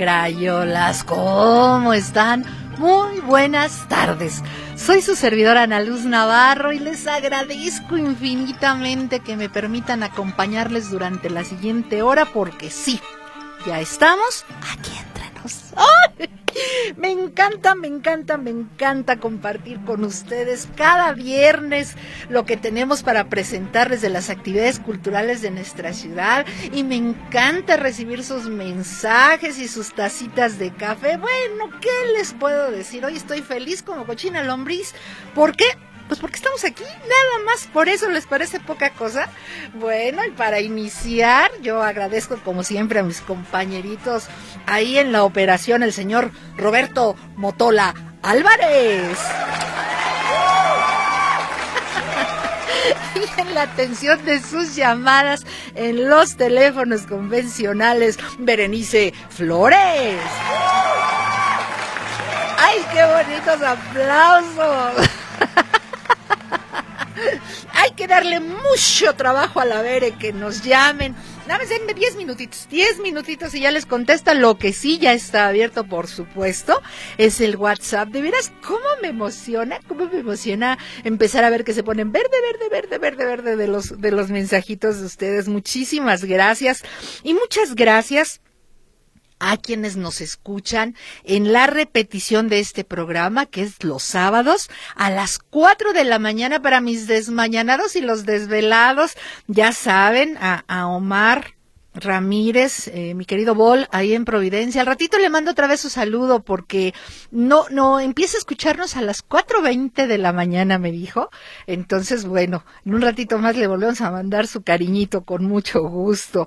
Crayolas, ¿cómo están? Muy buenas tardes. Soy su servidora Ana Luz Navarro y les agradezco infinitamente que me permitan acompañarles durante la siguiente hora porque sí, ya estamos aquí nos. Me encanta, me encanta, me encanta compartir con ustedes cada viernes lo que tenemos para presentarles de las actividades culturales de nuestra ciudad y me encanta recibir sus mensajes y sus tacitas de café. Bueno, ¿qué les puedo decir? Hoy estoy feliz como cochina lombriz. ¿Por qué? Pues porque estamos aquí, nada más, por eso les parece poca cosa. Bueno, y para iniciar, yo agradezco como siempre a mis compañeritos ahí en la operación, el señor Roberto Motola Álvarez. y en la atención de sus llamadas en los teléfonos convencionales, Berenice Flores. ¡Ay, qué bonitos aplausos! Hay que darle mucho trabajo a la Bere que nos llamen. Más denme 10 minutitos, 10 minutitos y ya les contesta lo que sí ya está abierto, por supuesto, es el WhatsApp. De veras, ¿cómo me emociona? ¿Cómo me emociona empezar a ver que se ponen verde, verde, verde, verde, verde de los, de los mensajitos de ustedes? Muchísimas gracias. Y muchas gracias a quienes nos escuchan en la repetición de este programa, que es los sábados a las cuatro de la mañana para mis desmañanados y los desvelados. Ya saben, a, a Omar Ramírez, eh, mi querido Bol, ahí en Providencia. Al ratito le mando otra vez su saludo porque no, no, empieza a escucharnos a las 4.20 de la mañana, me dijo. Entonces, bueno, en un ratito más le volvemos a mandar su cariñito con mucho gusto.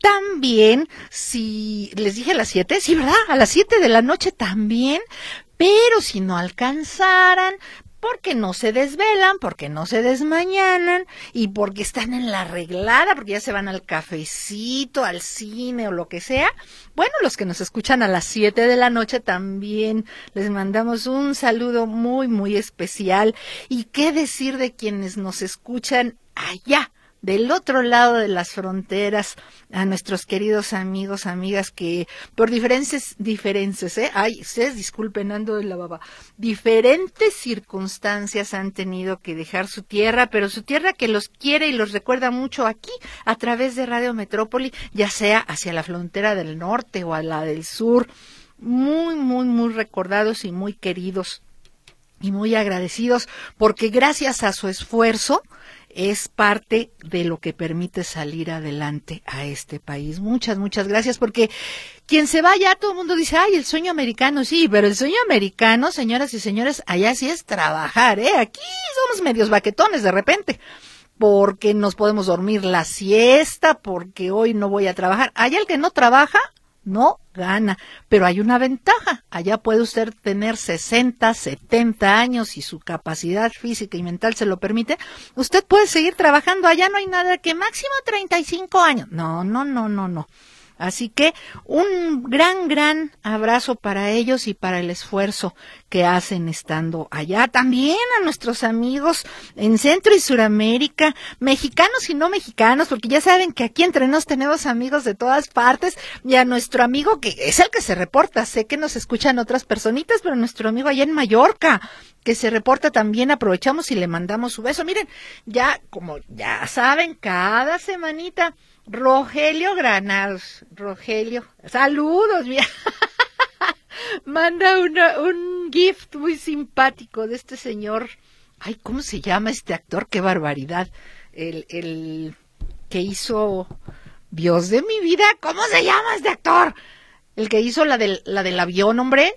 También, si les dije a las 7, sí, ¿verdad? A las 7 de la noche también. Pero si no alcanzaran, porque no se desvelan, porque no se desmañanan y porque están en la arreglada, porque ya se van al cafecito, al cine o lo que sea. Bueno, los que nos escuchan a las 7 de la noche también les mandamos un saludo muy, muy especial. ¿Y qué decir de quienes nos escuchan allá? Del otro lado de las fronteras a nuestros queridos amigos, amigas que por diferentes, diferencias, ¿eh? Ay, ustedes disculpen, ando de la baba. Diferentes circunstancias han tenido que dejar su tierra, pero su tierra que los quiere y los recuerda mucho aquí a través de Radio Metrópoli, ya sea hacia la frontera del norte o a la del sur. Muy, muy, muy recordados y muy queridos y muy agradecidos porque gracias a su esfuerzo, es parte de lo que permite salir adelante a este país. Muchas, muchas gracias, porque quien se va allá, todo el mundo dice, ay, el sueño americano, sí, pero el sueño americano, señoras y señores, allá sí es trabajar, ¿eh? Aquí somos medios baquetones de repente porque nos podemos dormir la siesta, porque hoy no voy a trabajar. Allá el que no trabaja, no gana. Pero hay una ventaja. Allá puede usted tener 60, 70 años y su capacidad física y mental se lo permite. Usted puede seguir trabajando. Allá no hay nada que máximo 35 años. No, no, no, no, no. Así que un gran, gran abrazo para ellos y para el esfuerzo que hacen estando allá. También a nuestros amigos en Centro y Suramérica, mexicanos y no mexicanos, porque ya saben que aquí entre nos tenemos amigos de todas partes y a nuestro amigo que es el que se reporta. Sé que nos escuchan otras personitas, pero nuestro amigo allá en Mallorca, que se reporta también, aprovechamos y le mandamos su beso. Miren, ya, como ya saben, cada semanita Rogelio Granados, Rogelio, saludos. Manda una, un gift muy simpático de este señor. Ay, ¿cómo se llama este actor? Qué barbaridad. El, el que hizo Dios de mi vida, ¿cómo se llama este actor? El que hizo la del, la del avión, hombre.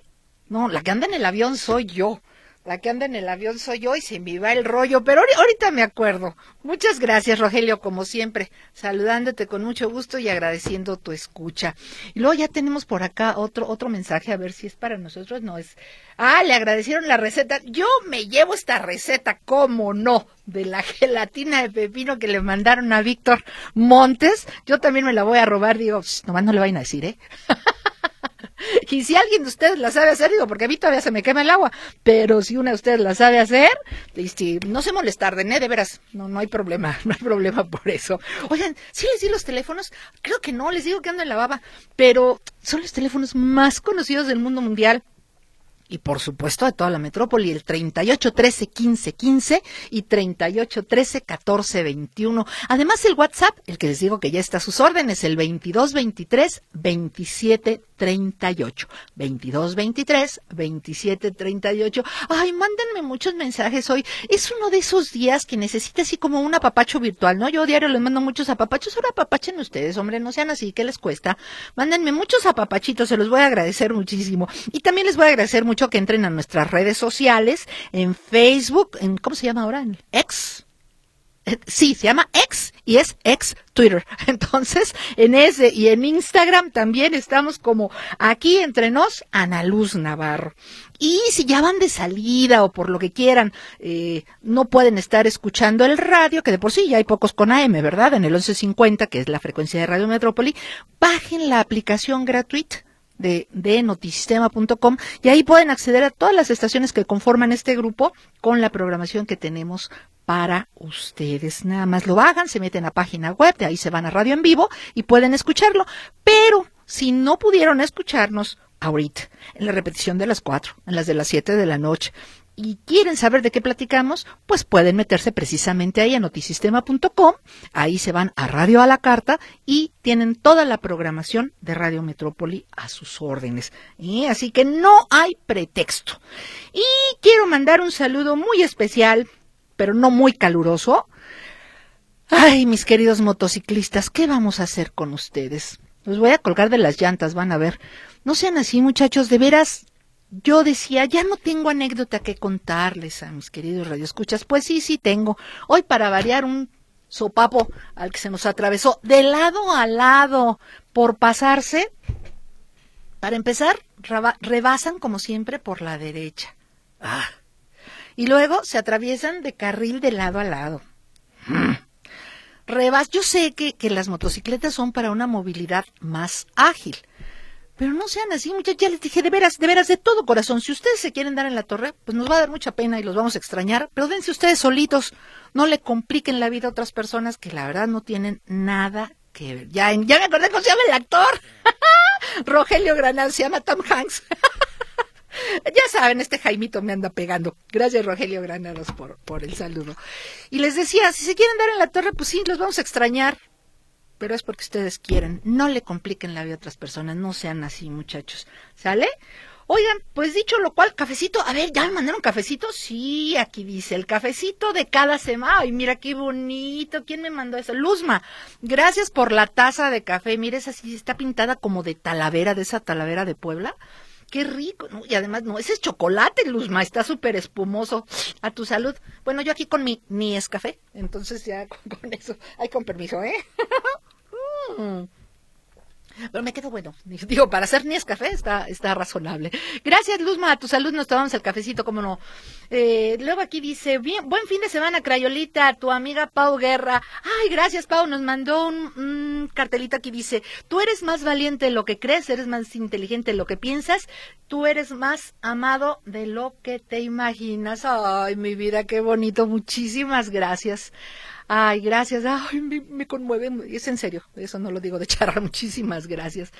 No, la que anda en el avión soy yo. La que anda en el avión soy yo y se me va el rollo, pero ahorita me acuerdo. Muchas gracias, Rogelio, como siempre, saludándote con mucho gusto y agradeciendo tu escucha. Y luego ya tenemos por acá otro otro mensaje, a ver si es para nosotros, no es. Ah, le agradecieron la receta. Yo me llevo esta receta, cómo no, de la gelatina de pepino que le mandaron a Víctor Montes. Yo también me la voy a robar, digo, nomás no le vayan a decir, ¿eh? y si alguien de ustedes la sabe hacer, digo, porque a mí todavía se me quema el agua, pero si una de ustedes la sabe hacer, y no se molestar, de de veras, no, no hay problema, no hay problema por eso. Oigan, sí les di los teléfonos, creo que no, les digo que ando en la baba, pero son los teléfonos más conocidos del mundo mundial y por supuesto de toda la metrópoli, el 38 13 15 15 y 38 13 14 21. Además el WhatsApp, el que les digo que ya está a sus órdenes, el 22 23 27 38. 22 23 27 38. Ay, mándenme muchos mensajes hoy. Es uno de esos días que necesita así como un apapacho virtual, ¿no? Yo diario les mando muchos apapachos. Ahora apapachen ustedes, hombre, no sean así, ¿qué les cuesta? Mándenme muchos apapachitos, se los voy a agradecer muchísimo. Y también les voy a agradecer mucho que entren a nuestras redes sociales, en Facebook, en ¿cómo se llama ahora? En X. Eh, sí, se llama X y es X Twitter. Entonces, en ese y en Instagram también estamos como aquí entre nos, Ana Luz Navarro. Y si ya van de salida o por lo que quieran, eh, no pueden estar escuchando el radio, que de por sí ya hay pocos con AM, ¿verdad? En el 1150, que es la frecuencia de Radio Metrópoli, bajen la aplicación gratuita de, notisistema.com y ahí pueden acceder a todas las estaciones que conforman este grupo con la programación que tenemos para ustedes. Nada más lo hagan, se meten a página web, de ahí se van a radio en vivo y pueden escucharlo. Pero si no pudieron escucharnos ahorita, en la repetición de las cuatro, en las de las siete de la noche, y quieren saber de qué platicamos, pues pueden meterse precisamente ahí a notisistema.com, ahí se van a Radio a la Carta y tienen toda la programación de Radio Metrópoli a sus órdenes. Y así que no hay pretexto. Y quiero mandar un saludo muy especial, pero no muy caluroso. Ay, mis queridos motociclistas, ¿qué vamos a hacer con ustedes? Los voy a colgar de las llantas, van a ver. No sean así, muchachos, de veras, yo decía, ya no tengo anécdota que contarles a mis queridos radioescuchas. Pues sí, sí tengo. Hoy para variar un sopapo al que se nos atravesó de lado a lado por pasarse. Para empezar, rebasan como siempre por la derecha. Ah. Y luego se atraviesan de carril de lado a lado. Rebas, yo sé que, que las motocicletas son para una movilidad más ágil pero no sean así, muchachos. Ya les dije, de veras, de veras, de todo corazón. Si ustedes se quieren dar en la torre, pues nos va a dar mucha pena y los vamos a extrañar. Pero dense ustedes solitos. No le compliquen la vida a otras personas que la verdad no tienen nada que ver. Ya, ya me acordé cómo se llama el actor. Rogelio Granal, se llama Tom Hanks. ya saben, este Jaimito me anda pegando. Gracias, Rogelio Granados, por, por el saludo. Y les decía, si se quieren dar en la torre, pues sí, los vamos a extrañar pero es porque ustedes quieren. No le compliquen la vida a otras personas, no sean así, muchachos. ¿Sale? Oigan, pues dicho lo cual, cafecito, a ver, ¿ya me mandaron cafecito? Sí, aquí dice, el cafecito de cada semana. Ay, mira qué bonito, ¿quién me mandó eso? Luzma, gracias por la taza de café. Mira, esa sí está pintada como de talavera, de esa talavera de Puebla. Qué rico, y además, no, ese es chocolate, Luzma, está súper espumoso. A tu salud. Bueno, yo aquí con mi, ni es café, entonces ya con, eso, ay, con permiso, ¿eh? Mm. Pero me quedo bueno. Digo, para hacer ni es café está, está razonable. Gracias, Luzma. A tu salud nos tomamos el cafecito, cómo no. Eh, luego aquí dice, bien, buen fin de semana, Crayolita, tu amiga Pau Guerra. Ay, gracias, Pau. Nos mandó un, un cartelito aquí dice, tú eres más valiente de lo que crees, eres más inteligente de lo que piensas, tú eres más amado de lo que te imaginas. Ay, mi vida, qué bonito. Muchísimas gracias. Ay, gracias. Ay, me, conmueve. Es en serio. Eso no lo digo de charra. Muchísimas gracias.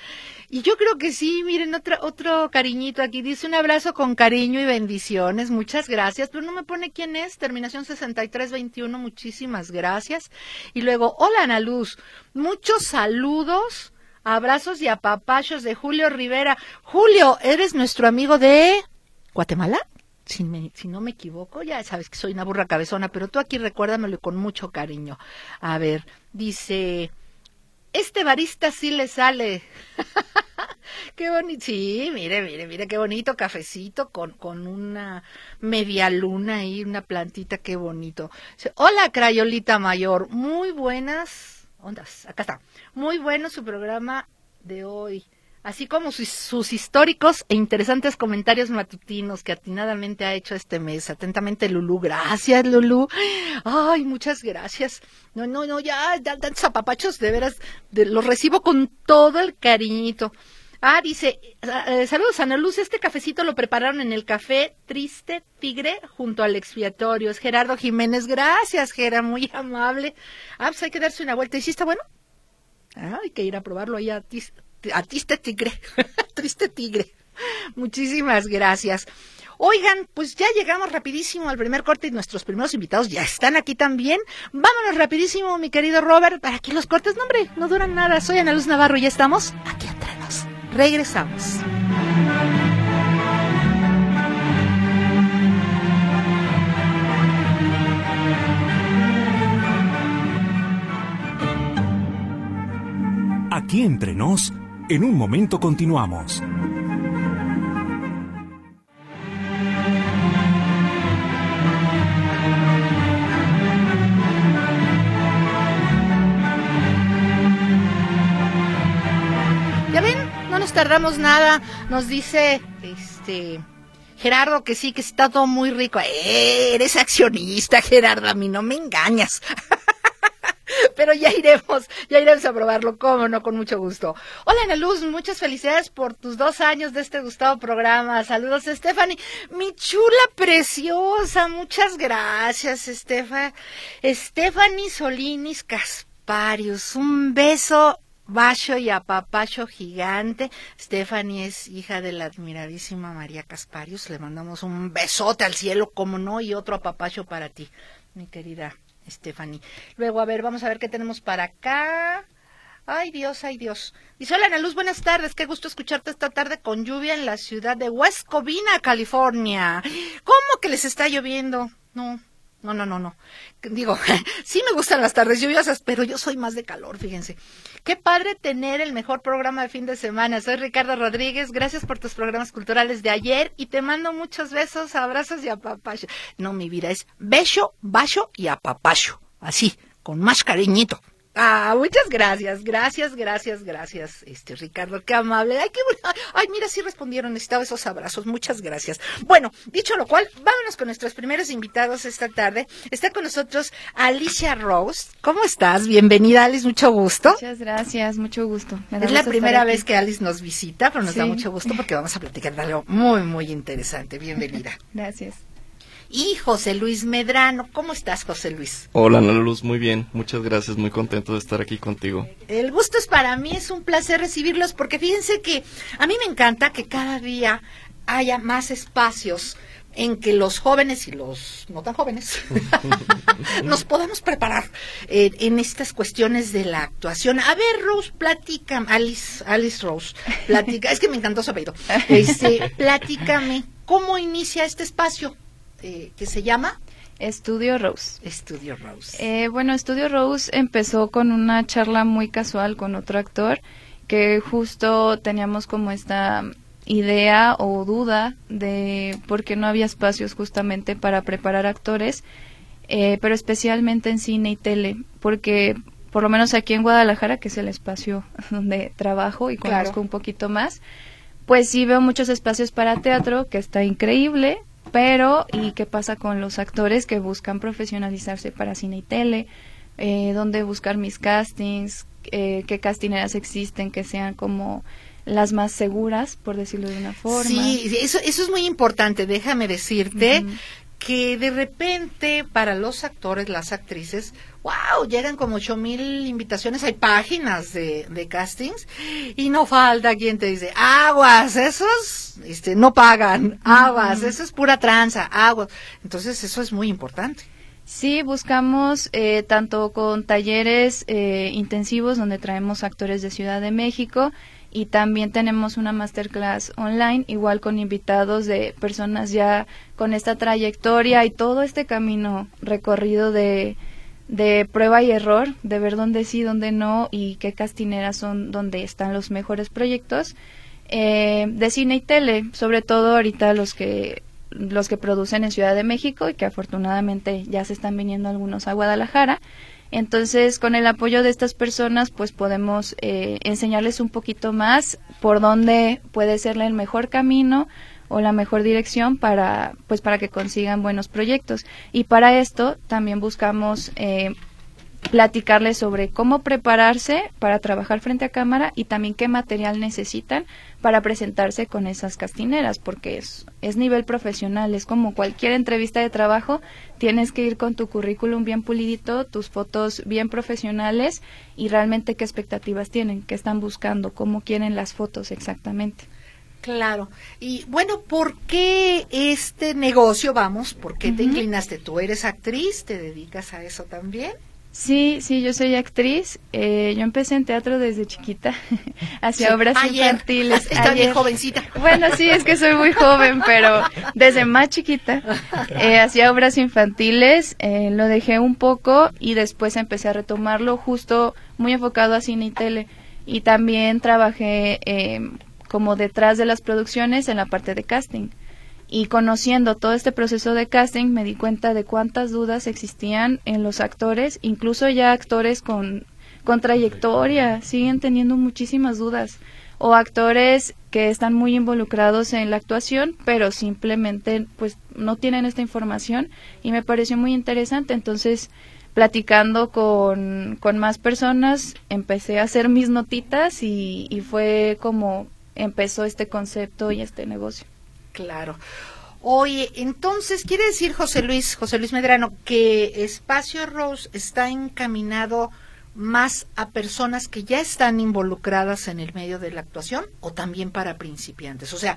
Y yo creo que sí. Miren, otro, otro cariñito aquí. Dice un abrazo con cariño y bendiciones. Muchas gracias. Pero no me pone quién es. Terminación 6321. Muchísimas gracias. Y luego, hola Ana Luz. Muchos saludos. Abrazos y apapachos de Julio Rivera. Julio, ¿eres nuestro amigo de Guatemala? Si, si, no me equivoco, ya sabes que soy una burra cabezona, pero tú aquí recuérdamelo con mucho cariño. A ver, dice, este barista sí le sale. qué bonito. Sí, mire, mire, mire, qué bonito cafecito con, con una media luna y una plantita, qué bonito. Hola, Crayolita Mayor, muy buenas ondas. Acá está. Muy bueno su programa de hoy así como sus, históricos e interesantes comentarios matutinos que atinadamente ha hecho este mes. Atentamente, Lulú. Gracias, Lulú. Ay, muchas gracias. No, no, no, ya, dan zapapachos, de veras, los recibo con todo el cariñito. Ah, dice, eh, saludos Ana Luz, este cafecito lo prepararon en el café Triste Tigre junto al expiatorio. Es Gerardo Jiménez, gracias Gera, muy amable. Ah, pues hay que darse una vuelta. ¿Y si está bueno? Ah, hay que ir a probarlo ahí a a triste tigre, triste tigre. Muchísimas gracias. Oigan, pues ya llegamos rapidísimo al primer corte y nuestros primeros invitados ya están aquí también. Vámonos rapidísimo, mi querido Robert, para que los cortes, no hombre, no duran nada. Soy Ana Luz Navarro y ya estamos aquí entre nos. Regresamos. Aquí entre nos en un momento continuamos. Ya ven, no nos tardamos nada. Nos dice este Gerardo que sí, que está todo muy rico. Eh, eres accionista, Gerardo, a mí no me engañas. Pero ya iremos, ya iremos a probarlo, cómo no, con mucho gusto. Hola Ana Luz, muchas felicidades por tus dos años de este gustado programa. Saludos, Stephanie. Mi chula preciosa, muchas gracias, Stephanie. Stephanie Solinis Casparius, un beso Bacho y apapacho gigante. Stephanie es hija de la admiradísima María Casparius. Le mandamos un besote al cielo, como no, y otro apapacho para ti, mi querida Stephanie. Luego, a ver, vamos a ver qué tenemos para acá. Ay Dios, ay Dios. Y hola Luz, buenas tardes. Qué gusto escucharte esta tarde con lluvia en la ciudad de West Covina, California. ¿Cómo que les está lloviendo? No, no, no, no, no. Digo, sí me gustan las tardes lluviosas, pero yo soy más de calor, fíjense. Qué padre tener el mejor programa de fin de semana. Soy Ricardo Rodríguez. Gracias por tus programas culturales de ayer y te mando muchos besos, abrazos y apapacho. No, mi vida es beso, bacho y apapacho. Así, con más cariñito. Ah, muchas gracias, gracias, gracias, gracias, este Ricardo, qué amable. Ay, qué Ay, mira, sí respondieron, necesitaba esos abrazos, muchas gracias. Bueno, dicho lo cual, vámonos con nuestros primeros invitados esta tarde. Está con nosotros Alicia Rose. ¿Cómo estás? Bienvenida, Alice, mucho gusto. Muchas gracias, mucho gusto. es la primera vez que Alice nos visita, pero nos da mucho gusto porque vamos a platicar de algo muy, muy interesante. Bienvenida. gracias y José Luis Medrano. ¿Cómo estás, José Luis? Hola, Ana Luz, muy bien. Muchas gracias, muy contento de estar aquí contigo. El gusto es para mí, es un placer recibirlos porque fíjense que a mí me encanta que cada día haya más espacios en que los jóvenes y los no tan jóvenes nos podamos preparar eh, en estas cuestiones de la actuación. A ver, Rose, platica, Alice, Alice Rose, platica, es que me encantó su apellido. Este, platícame, ¿cómo inicia este espacio? Eh, que se llama Estudio Rose. Estudio Rose. Eh, bueno, Estudio Rose empezó con una charla muy casual con otro actor que justo teníamos como esta idea o duda de por qué no había espacios justamente para preparar actores, eh, pero especialmente en cine y tele, porque por lo menos aquí en Guadalajara, que es el espacio donde trabajo y conozco un poquito más, pues sí veo muchos espacios para teatro, que está increíble, pero, ¿y qué pasa con los actores que buscan profesionalizarse para cine y tele? Eh, ¿Dónde buscar mis castings? Eh, ¿Qué castineras existen que sean como las más seguras, por decirlo de una forma? Sí, eso, eso es muy importante. Déjame decirte que de repente para los actores, las actrices, wow, llegan como ocho mil invitaciones, hay páginas de, de, castings y no falta quien te dice, aguas, esos este, no pagan, aguas, eso es pura tranza, aguas. Entonces eso es muy importante. Sí, buscamos eh, tanto con talleres eh, intensivos donde traemos actores de Ciudad de México, y también tenemos una masterclass online, igual con invitados de personas ya con esta trayectoria y todo este camino recorrido de, de prueba y error, de ver dónde sí, dónde no y qué castineras son donde están los mejores proyectos. eh, de cine y tele, sobre todo ahorita los que los que producen en Ciudad de México y que afortunadamente ya se están viniendo algunos a Guadalajara. Entonces, con el apoyo de estas personas, pues podemos eh, enseñarles un poquito más por dónde puede ser el mejor camino o la mejor dirección para, pues, para que consigan buenos proyectos. Y para esto también buscamos eh, platicarles sobre cómo prepararse para trabajar frente a cámara y también qué material necesitan para presentarse con esas castineras, porque es, es nivel profesional, es como cualquier entrevista de trabajo, tienes que ir con tu currículum bien pulidito, tus fotos bien profesionales y realmente qué expectativas tienen, qué están buscando, cómo quieren las fotos exactamente. Claro. Y bueno, ¿por qué este negocio, vamos, por qué te inclinaste? ¿Tú eres actriz? ¿Te dedicas a eso también? Sí, sí, yo soy actriz. Eh, yo empecé en teatro desde chiquita, hacía obras infantiles. Está bien jovencita. Bueno, sí, es que soy muy joven, pero desde más chiquita eh, hacía obras infantiles. Eh, lo dejé un poco y después empecé a retomarlo justo muy enfocado a cine y tele. Y también trabajé como detrás de las producciones en la parte de casting y conociendo todo este proceso de casting me di cuenta de cuántas dudas existían en los actores, incluso ya actores con, trayectoria siguen teniendo muchísimas dudas o actores que están muy involucrados en la actuación pero simplemente pues no tienen esta información y me pareció muy interesante. Entonces platicando con, con más personas empecé a hacer mis notitas y fue como empezó este concepto y este negocio Claro. Oye, entonces, ¿quiere decir José Luis, José Luis Medrano, que Espacio Rose está encaminado más a personas que ya están involucradas en el medio de la actuación o también para principiantes? O sea,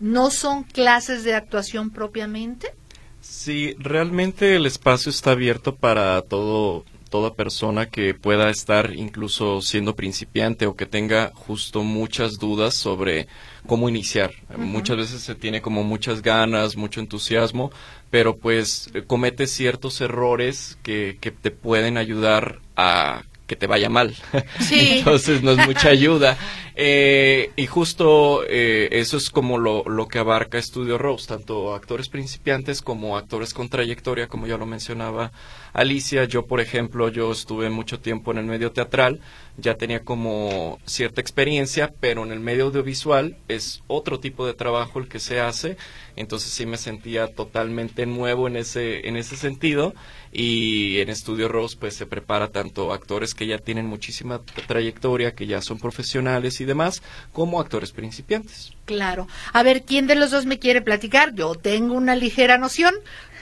¿no son clases de actuación propiamente? Sí, realmente el espacio está abierto para todo toda persona que pueda estar incluso siendo principiante o que tenga justo muchas dudas sobre cómo iniciar. Muchas veces se tiene como muchas ganas, mucho entusiasmo, pero pues comete ciertos errores que, que te pueden ayudar a que te vaya mal. Sí. Entonces no es mucha ayuda. Eh, y justo eh, eso es como lo, lo, que abarca Estudio Rose, tanto actores principiantes como actores con trayectoria, como ya lo mencionaba Alicia. Yo, por ejemplo, yo estuve mucho tiempo en el medio teatral, ya tenía como cierta experiencia, pero en el medio audiovisual es otro tipo de trabajo el que se hace, entonces sí me sentía totalmente nuevo en ese, en ese sentido y en Estudio Rose pues se prepara tanto actores que ya tienen muchísima trayectoria, que ya son profesionales y demás, como actores principiantes. Claro. A ver, ¿quién de los dos me quiere platicar? Yo tengo una ligera noción,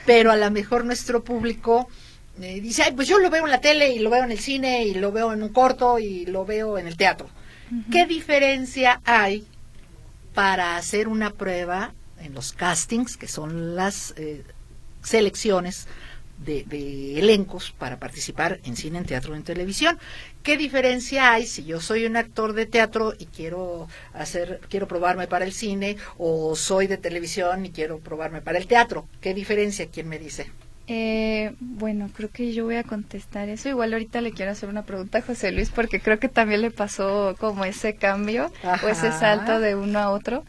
pero a lo mejor nuestro público eh, dice, Ay, pues yo lo veo en la tele y lo veo en el cine y lo veo en un corto y lo veo en el teatro. ¿Qué diferencia hay para hacer una prueba en los castings, que son las eh, selecciones de, de, elencos para participar en cine, en teatro, en televisión. ¿Qué diferencia hay si yo soy un actor de teatro y quiero hacer, quiero probarme para el cine, o soy de televisión y quiero probarme para el teatro? ¿Qué diferencia? ¿Quién me dice? Eh, bueno, creo que yo voy a contestar eso. Igual ahorita le quiero hacer una pregunta a José Luis porque creo que también le pasó como ese cambio o ese salto de uno a otro.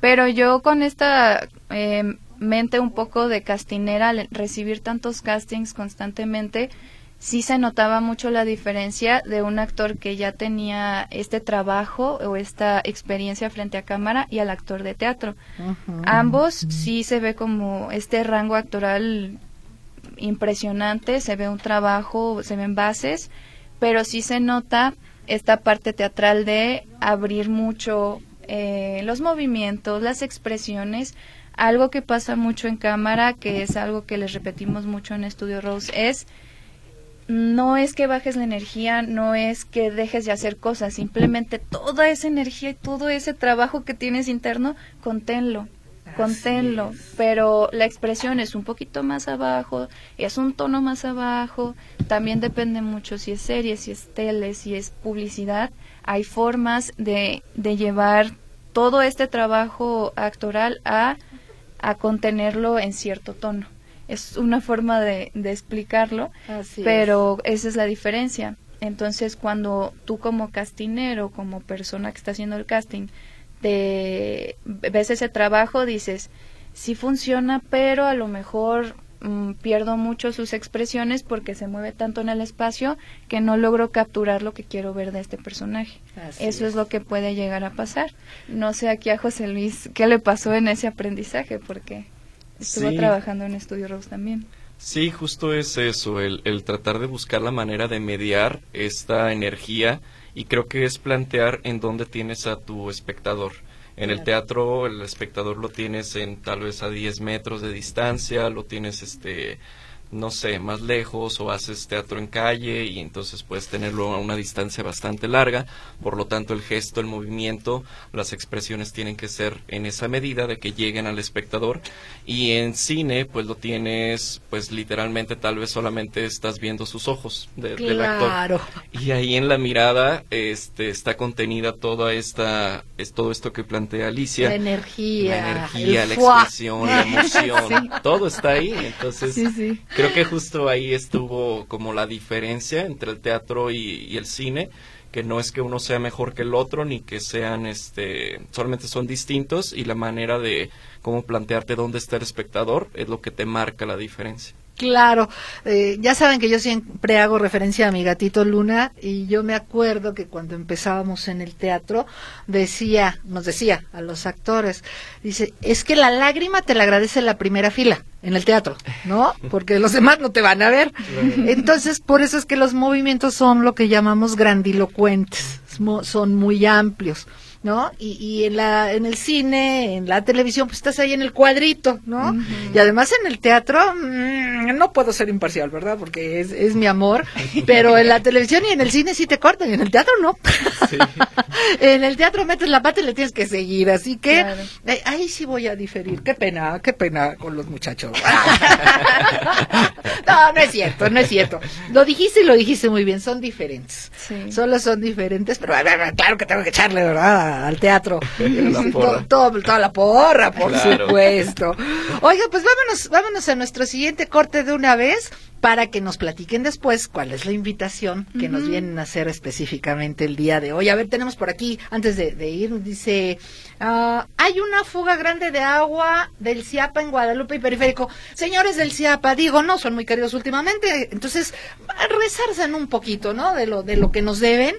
Pero yo con esta eh, mente un poco de castinera, al recibir tantos castings constantemente, sí se notaba mucho la diferencia de un actor que ya tenía este trabajo o esta experiencia frente a cámara y al actor de teatro. Ambos sí se ve como este rango actoral impresionante, se ve un trabajo, se ven bases, pero sí se nota esta parte teatral de abrir mucho eh, los movimientos, las expresiones. Algo que pasa mucho en cámara, que es algo que les repetimos mucho en Estudio Rose, es no es que bajes la energía, no es que dejes de hacer cosas, simplemente toda esa energía y todo ese trabajo que tienes interno, conténlo conténlo, pero la expresión es un poquito más abajo, es un tono más abajo, también depende mucho si es serie, si es tele, si es publicidad, hay formas de, de llevar todo este trabajo actoral a, a contenerlo en cierto tono. Es una forma de, de explicarlo, pero esa es la diferencia. Entonces, cuando tú como castinero, como persona que está haciendo el casting, te ves ese trabajo, dices, sí funciona, pero a lo mejor mm, pierdo mucho sus expresiones porque se mueve tanto en el espacio que no logro capturar lo que quiero ver de este personaje. Eso es. lo que puede llegar a pasar. No sé aquí a José Luis qué le pasó en ese aprendizaje porque estuvo trabajando en Estudio Rose también. Sí, justo es eso, el, el tratar de buscar la manera de mediar esta energía y creo que es plantear en dónde tienes a tu espectador. En el teatro el espectador lo tienes en tal vez a 10 metros de distancia, lo tienes este no sé, más lejos o haces teatro en calle y entonces puedes tenerlo a una distancia bastante larga. Por lo tanto, el gesto, el movimiento, las expresiones tienen que ser en esa medida de que lleguen al espectador. Y en cine, pues lo tienes, pues literalmente tal vez solamente estás viendo sus ojos del actor. Y ahí en la mirada este, está contenida toda esta, es todo esto que plantea Alicia. La energía. La energía, la expresión, la emoción. Todo está ahí. Entonces, sí, creo que justo ahí estuvo como la diferencia entre el teatro y, el cine que no es que uno sea mejor que el otro ni que sean este solamente son distintos y la manera de cómo plantearte dónde está el espectador es lo que te marca la diferencia Claro, eh, ya saben que yo siempre hago referencia a mi gatito Luna y yo me acuerdo que cuando empezábamos en el teatro decía, nos decía a los actores, dice, es que la lágrima te la agradece la primera fila en el teatro, ¿no? Porque los demás no te van a ver. Entonces, por eso es que los movimientos son lo que llamamos grandilocuentes, son muy amplios. ¿No? Y, y en, la, en el cine, en la televisión, pues estás ahí en el cuadrito, ¿no? Y además en el teatro, mm, no puedo ser imparcial, ¿verdad? Porque es, es mi amor, pero en la televisión y en el cine sí te cortan, y en el teatro no. en el teatro metes la pata y le tienes que seguir, así que eh, ahí sí voy a diferir. Qué pena, qué pena con los muchachos. no, no es cierto, no es cierto. Lo dijiste y lo dijiste muy bien, son diferentes. Solo son diferentes, pero claro que tengo que echarle, ¿verdad? Al teatro. toda la porra, por supuesto. Oiga, pues vámonos, vámonos a nuestro siguiente corte de una vez para que nos platiquen después cuál es la invitación que nos vienen a hacer específicamente el día de hoy. A ver, tenemos por aquí, antes de, ir, dice, ah, hay una fuga grande de agua del CIAPA en Guadalupe y Periférico. Señores del CIAPA, digo, no, son muy queridos últimamente, entonces, en un poquito, ¿no? De lo, de lo que nos deben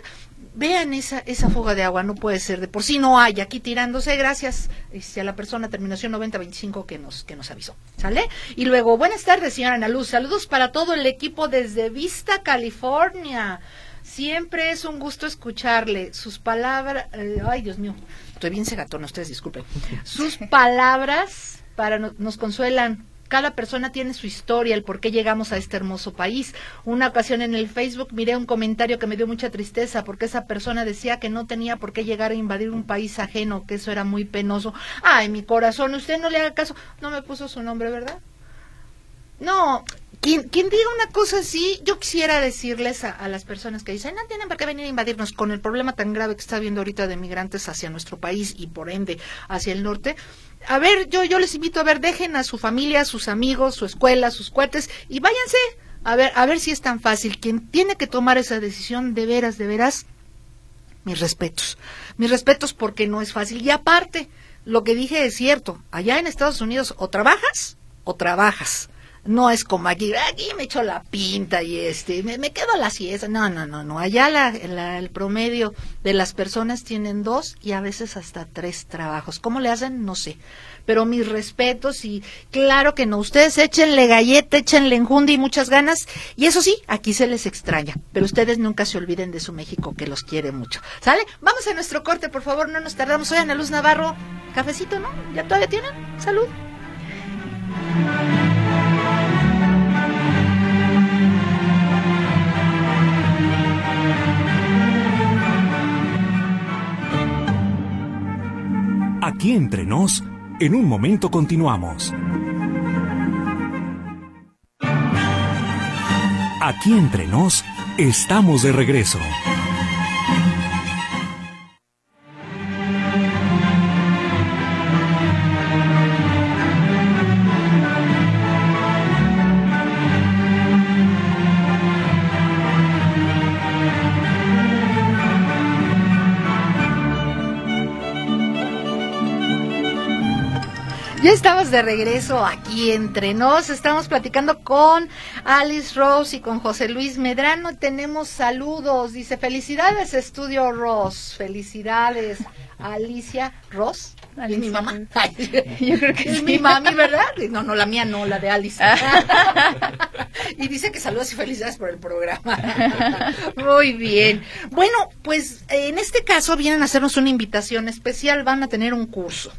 vean esa, esa fuga de agua, no puede ser, de por sí no hay, aquí tirándose, gracias este, a la persona terminación 9025 que nos, que nos avisó, ¿sale? Y luego, buenas tardes, señora Ana Luz, saludos para todo el equipo desde Vista, California. Siempre es un gusto escucharle. Sus palabras, eh, ay Dios mío, estoy bien segatona, ustedes disculpen. Sus palabras para nos consuelan cada persona tiene su historia, el por qué llegamos a este hermoso país. Una ocasión en el Facebook miré un comentario que me dio mucha tristeza porque esa persona decía que no tenía por qué llegar a invadir un país ajeno, que eso era muy penoso. Ay, mi corazón, usted no le haga caso. No me puso su nombre, ¿verdad? No, quien, quien diga una cosa así, yo quisiera decirles a, a, las personas que dicen, no tienen por qué venir a invadirnos con el problema tan grave que está habiendo ahorita de migrantes hacia nuestro país y por ende hacia el norte a ver, yo, yo les invito a ver, dejen a su familia, sus amigos, su escuela, sus cuates y váyanse a ver, a ver si es tan fácil. Quien tiene que tomar esa decisión, de veras, de veras, mis respetos. Mis respetos porque no es fácil. Y aparte, lo que dije es cierto. Allá en Estados Unidos o trabajas o trabajas no es como aquí, aquí me echo la pinta y este, me, quedo a la siesta. No, no, no, no. Allá la, el promedio de las personas tienen dos y a veces hasta tres trabajos. ¿Cómo le hacen? No sé. Pero mis respetos y claro que no. Ustedes échenle galleta, échenle enjundia y muchas ganas. Y eso sí, aquí se les extraña. Pero ustedes nunca se olviden de su México que los quiere mucho. ¿Sale? Vamos a nuestro corte, por favor, no nos tardamos. Soy Ana Luz Navarro. Cafecito, ¿no? ¿Ya todavía tienen? Salud. Aquí entre nos, en un momento continuamos. Aquí entre nos, estamos de regreso. Estamos de regreso aquí entre nos. Estamos platicando con Alice Rose y con José Luis Medrano. Tenemos saludos. Dice, felicidades, Estudio Ross. Felicidades, Alicia Ross. ¿Es mi mamá? Yo creo que es sí. mi mami, ¿verdad? No, no, la mía no, la de Alice. y dice que saludos y felicidades por el programa. Muy bien. Bueno, pues en este caso vienen a hacernos una invitación especial. Van a tener un curso.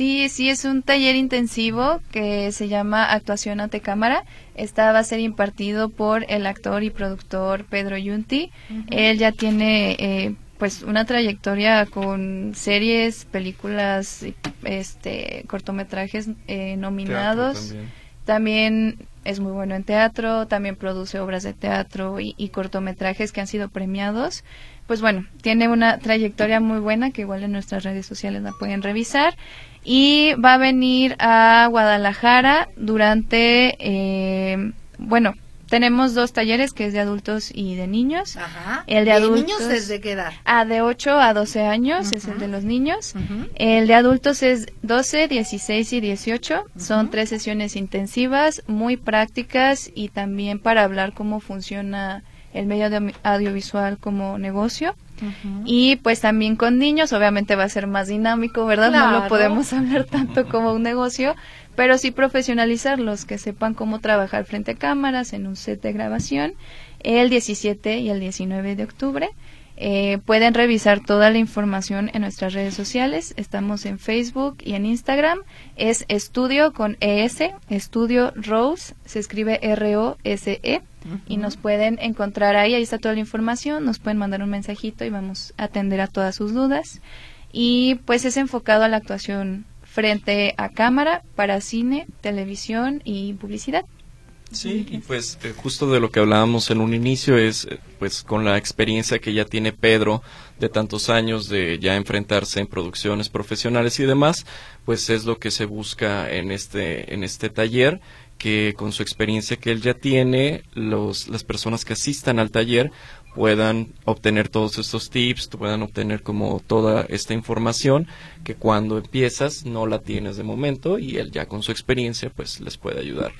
Sí, sí, es un taller intensivo que se llama Actuación ante cámara. Esta va a ser impartido por el actor y productor Pedro Yunti. Él ya tiene eh, pues una trayectoria con series, películas, este, cortometrajes eh, nominados. también. También es muy bueno en teatro, también produce obras de teatro y, y cortometrajes que han sido premiados. Pues bueno, tiene una trayectoria muy buena que igual en nuestras redes sociales la pueden revisar. Y va a venir a Guadalajara durante, eh, bueno, tenemos dos talleres que es de adultos y de niños. Ajá. El de adultos- niños desde qué edad? A de 8 a 12 años es el de los niños. El de adultos es 12, 16 y 18. Son tres sesiones intensivas, muy prácticas y también para hablar cómo funciona el medio de- audiovisual como negocio. Y pues también con niños, obviamente va a ser más dinámico, ¿verdad? No lo podemos hablar tanto como un negocio, pero sí profesionalizarlos, que sepan cómo trabajar frente a cámaras en un set de grabación el 17 y el 19 de octubre. Eh, pueden revisar toda la información en nuestras redes sociales. Estamos en Facebook y en Instagram. Es estudio con ES, estudio Rose, se escribe R-O-S-E. Y nos pueden encontrar ahí, ahí está toda la información, nos pueden mandar un mensajito y vamos a atender a todas sus dudas. Y pues es enfocado a la actuación frente a cámara para cine, televisión y publicidad. Sí, y pues eh, justo de lo que hablábamos en un inicio es eh, pues con la experiencia que ya tiene Pedro de tantos años de ya enfrentarse en producciones profesionales y demás, pues es lo que se busca en este en este taller que con su experiencia que él ya tiene, los las personas que asistan al taller puedan obtener todos estos tips, puedan obtener como toda esta información que cuando empiezas no la tienes de momento y él ya con su experiencia pues les puede ayudar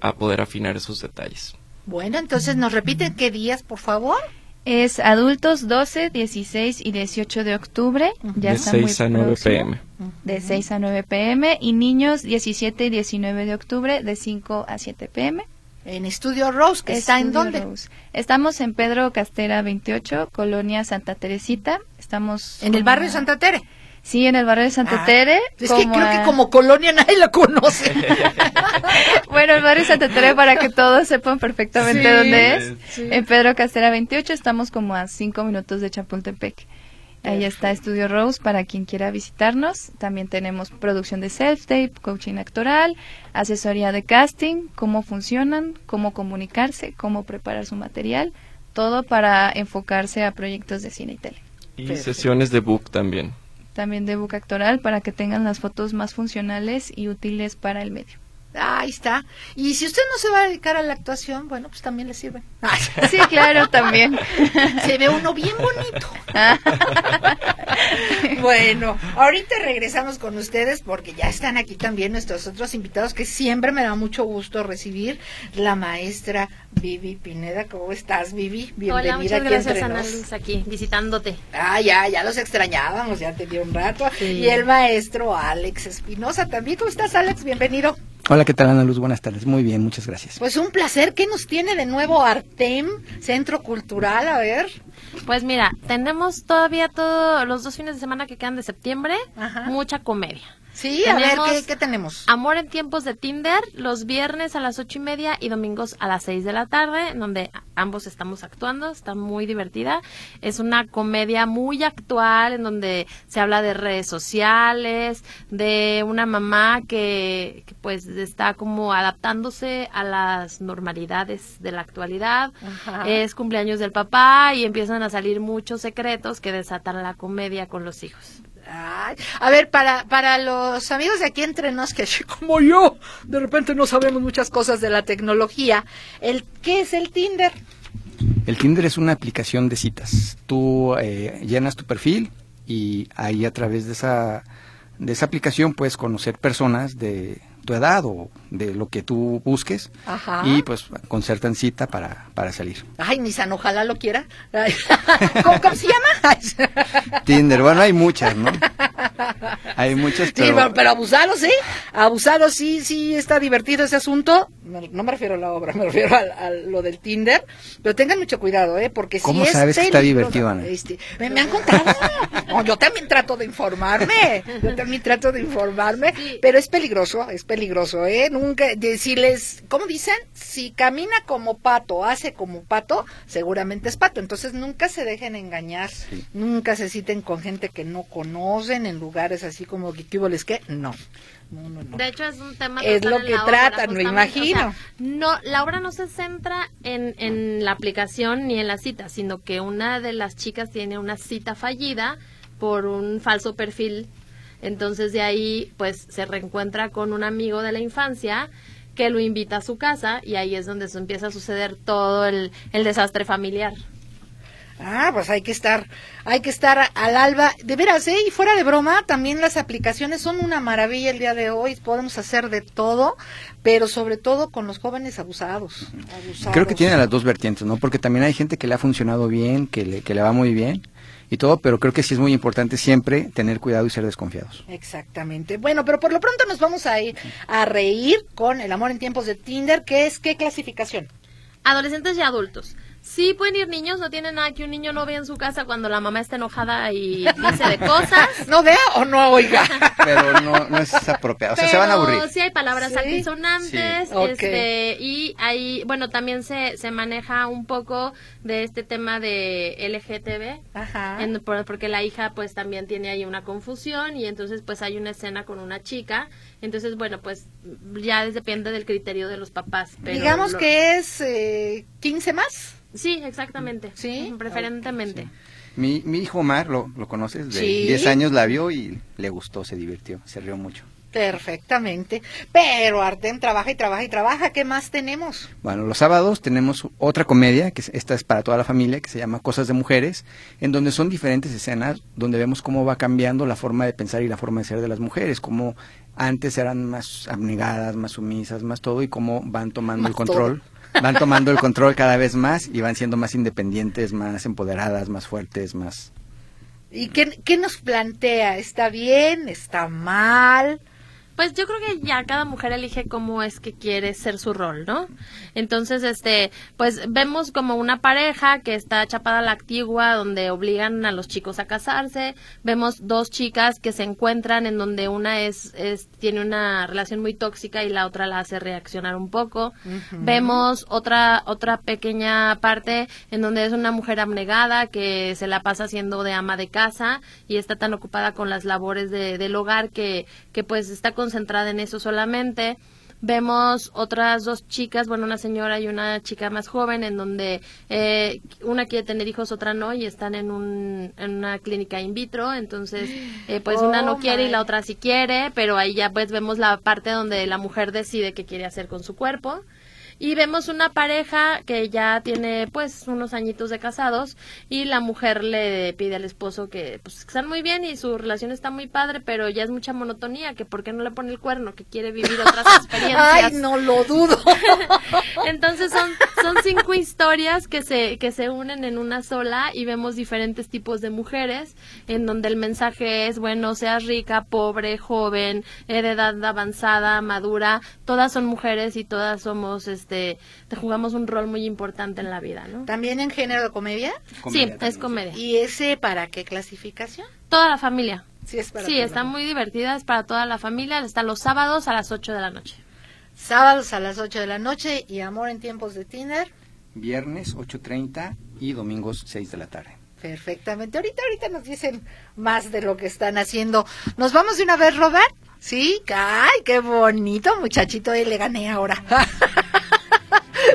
a poder afinar esos detalles. Bueno, entonces nos repiten qué días, por favor. Es adultos 12, 16 y 18 de octubre. Ya de está 6 muy a 9 próximo. pm. De 6 a 9 pm. Y niños 17 y 19 de octubre de 5 a 7 pm. En Estudio Rose, que está en dónde? Rose. Estamos en Pedro Castera 28, Colonia Santa Teresita. Estamos En el barrio a- Santa Tere. Sí, en el barrio de Santa Ah, Tere. Es que creo a- que como colonia nadie la conoce. Bueno, el barrio Santa Tere para que todos sepan perfectamente Sí, dónde es. sí. En Pedro Castera 28 estamos como a 5 minutos de Chapultepec. Ahí está Estudio Rose para quien quiera visitarnos. También tenemos producción de self-tape, coaching actoral, asesoría de casting, cómo funcionan, cómo comunicarse, cómo preparar su material. Todo para enfocarse a proyectos de cine y tele. Y Perfecto. sesiones de book también. También de book actoral para que tengan las fotos más funcionales y útiles para el medio. Ahí está. Y si usted no se va a dedicar a la actuación, bueno, pues también le sirve. Sí, claro, también. Se ve uno bien bonito. bueno, ahorita regresamos con ustedes porque ya están aquí también nuestros otros invitados que siempre me da mucho gusto recibir. La maestra Vivi Pineda. ¿Cómo estás, Vivi? Bienvenida Hola, muchas aquí gracias entre Ana nos. Luz aquí visitándote. Ah, ya, ya los extrañábamos, ya te dio un rato. Sí. Y el maestro Alex Espinosa también. ¿Cómo estás, Alex? Bienvenido. Hola, ¿qué tal Ana Luz? Buenas tardes. Muy bien, muchas gracias. Pues un placer. ¿Qué nos tiene de nuevo Artem, Centro Cultural? A ver. Pues mira, tenemos todavía todos los dos fines de semana que quedan de septiembre, Ajá. mucha comedia. Sí, a ver, ¿qué, qué tenemos? Amor en tiempos de Tinder, los viernes a las ocho y media y domingos a las seis de la tarde, en donde ambos estamos actuando, está muy divertida. Es una comedia muy actual, en donde se habla de redes sociales, de una mamá que, que, pues está como adaptándose a las normalidades de la actualidad. Ajá. Es cumpleaños del papá y empiezan a salir muchos secretos que desatan la comedia con los hijos. A ver, para, para los amigos de aquí entre nos, que como yo, de repente no sabemos muchas cosas de la tecnología, el ¿qué es el Tinder? El Tinder es una aplicación de citas. Tú eh, llenas tu perfil y ahí a través de esa de esa aplicación puedes conocer personas de tu edad o de lo que tú busques Ajá. y pues concertan cita para, para salir. Ay, Nisan, ojalá lo quiera. ¿Cómo, cómo se llama? Tinder, bueno, hay muchas, ¿no? Hay muchas, Sí, pero... pero, pero abusado, sí. Abusado, sí, sí, está divertido ese asunto. No, me refiero a la obra, me refiero al- a, lo del Tinder. Pero tengan mucho cuidado, ¿eh? Porque si ¿Cómo es sabes que está divertido, Ana? Este, me, me han contado. No, yo también trato de informarme. Yo también trato de informarme. Sí. Pero es peligroso, es peligroroso, ¿eh? Nunca decirles, ¿cómo dicen? Si camina como pato, hace como pato, seguramente es pato. Entonces nunca se dejen engañar. Nunca se citen con gente que no conocen en lugares así como que ¿qué hubo les qué? No. No, no, no. De hecho, es un tema Es total lo que obra, tratan, me justamente. O sea, imagino. no, la obra no se centra en, en la aplicación ni en la cita, sino que una de las chicas tiene una cita fallida por un falso perfil. Entonces de ahí, pues, se reencuentra con un amigo de la infancia que lo invita a su casa y ahí es donde se empieza a suceder todo el, el desastre familiar. Ah, pues hay que estar, hay que estar al alba. De veras, ¿eh? Y fuera de broma, también las aplicaciones son una maravilla el día de hoy. Podemos hacer de todo, pero sobre todo con los jóvenes abusados. abusados. Creo que tiene las dos vertientes, ¿no? Porque también hay gente que le ha funcionado bien, que le, que le va muy bien y todo, pero creo que sí es muy importante siempre tener cuidado y ser desconfiados. Exactamente. Bueno, pero por lo pronto nos vamos a ir a reír con El amor en tiempos de Tinder, que es qué clasificación. Adolescentes y adultos. Sí pueden ir niños, no tiene nada que un niño no vea en su casa cuando la mamá está enojada y dice de cosas. ¿No vea o no oiga? Pero no, no es apropiado, o sea, se van a aburrir. Pero sí hay palabras Sí. altisonantes, Sí. Este, y hay, bueno, también se, se maneja un poco de este tema de LGTB, Ajá. en- por- porque la hija pues también tiene ahí una confusión y entonces pues hay una escena con una chica, entonces bueno, pues ya depende del criterio de los papás. Pero Digamos lo- que es eh, 15 más. Sí, exactamente. Sí. Preferentemente. Mi, mi hijo Omar, lo, lo conoces, de Sí. 10 años la vio y le gustó, se divirtió, se rió mucho. Perfectamente. Pero Artem trabaja y trabaja y trabaja. ¿Qué más tenemos? Bueno, los sábados tenemos otra comedia, que es- esta es para toda la familia, que se llama Cosas de Mujeres, en donde son diferentes escenas, donde vemos cómo va cambiando la forma de pensar y la forma de ser de las mujeres, cómo antes eran más abnegadas, más sumisas, más todo, y cómo van tomando el control. Van tomando el control cada vez más y van siendo más independientes, más empoderadas, más fuertes, más... ¿Y qué, qué nos plantea? ¿Está bien? ¿Está mal? Pues yo creo que ya cada mujer elige cómo es que quiere ser su rol, ¿no? Entonces, este, pues vemos como una pareja que está chapada a la antigua, donde obligan a los chicos a casarse. Vemos dos chicas que se encuentran en donde una es, es tiene una relación muy tóxica y la otra la hace reaccionar un poco. Vemos otra otra pequeña parte en donde es una mujer abnegada que se la pasa siendo de ama de casa y está tan ocupada con las labores de- del hogar que, que pues está concentrada en eso solamente. Vemos otras dos chicas, bueno, una señora y una chica más joven, en donde eh, una quiere tener hijos, otra no, y están en, un, en una clínica in vitro. Entonces, eh, pues una Oh, no quiere y la otra sí quiere, pero ahí ya pues vemos la parte donde la mujer decide qué quiere hacer con su cuerpo. Y vemos una pareja que ya tiene pues unos añitos de casados y la mujer le pide al esposo que pues están muy bien y su relación está muy padre, pero ya es mucha monotonía, que por qué no le pone el cuerno, que quiere vivir otras experiencias. Ay, no lo dudo. Entonces son, son cinco historias que se, que se unen en una sola y vemos diferentes tipos de mujeres en donde el mensaje es, bueno, seas rica, pobre, joven, eh, de edad avanzada, madura, todas son mujeres y todas somos, este, te jugamos un rol muy importante en la vida, ¿no? ¿También en género de comedia? Comedia sí, también, es comedia. ¿Y ese para qué clasificación? Toda la familia. Sí, es para Sí, está muy divertida, es para toda la familia, está los sábados a las 8 de la noche. Sábados a las 8 de la noche y Amor en tiempos de Tinder. Viernes 8.30 y domingos 6 de la tarde. Perfectamente. Ahorita, ahorita nos dicen más de lo que están haciendo. ¿Nos vamos de una vez, Robert? Sí. Ay, qué bonito, muchachito. eh, le gané ahora.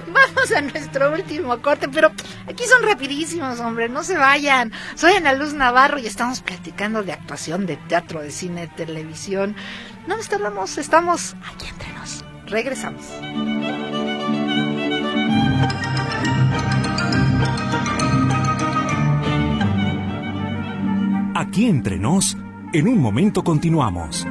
Vamos a nuestro último corte, pero aquí son rapidísimos, hombre, no se vayan. Soy Ana Luz Navarro y estamos platicando de actuación, de teatro, de cine, de televisión. No nos tardamos, estamos aquí entre nos. Regresamos. Aquí entre nos, En un momento continuamos.